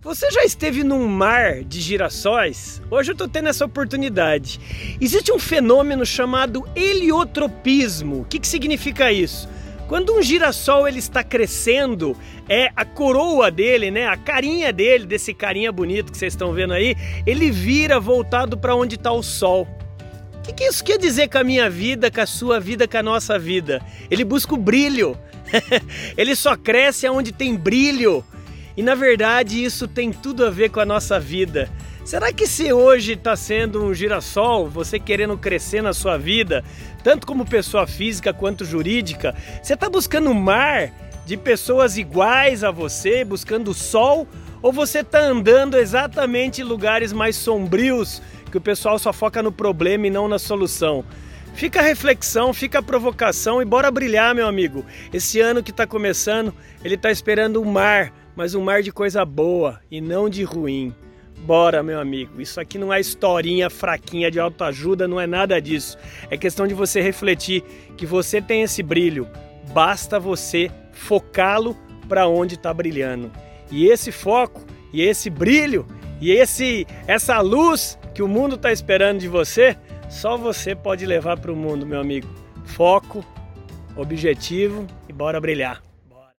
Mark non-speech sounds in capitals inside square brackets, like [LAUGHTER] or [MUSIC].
Você já esteve num mar de girassóis? Hoje eu estou tendo essa oportunidade. Existe um fenômeno chamado heliotropismo. O que, que significa isso? Quando um girassol ele está crescendo, é a coroa dele, né, a carinha dele, desse carinha bonito que vocês estão vendo aí, ele vira voltado para onde está o sol. O que, que isso quer dizer com a minha vida, com a sua vida, com a nossa vida? Ele busca o brilho. [LAUGHS] ele só cresce aonde tem brilho. E na verdade isso tem tudo a ver com a nossa vida. Será que se hoje está sendo um girassol, você querendo crescer na sua vida, tanto como pessoa física quanto jurídica, você está buscando um mar de pessoas iguais a você, buscando sol, ou você está andando exatamente em lugares mais sombrios, que o pessoal só foca no problema e não na solução? Fica a reflexão, fica a provocação e bora brilhar, meu amigo. Esse ano que está começando, ele está esperando o mar mas um mar de coisa boa e não de ruim. Bora, meu amigo, isso aqui não é historinha fraquinha de autoajuda, não é nada disso. É questão de você refletir que você tem esse brilho, basta você focá-lo para onde está brilhando. E esse foco, e esse brilho, e esse essa luz que o mundo está esperando de você, só você pode levar para o mundo, meu amigo. Foco, objetivo e bora brilhar.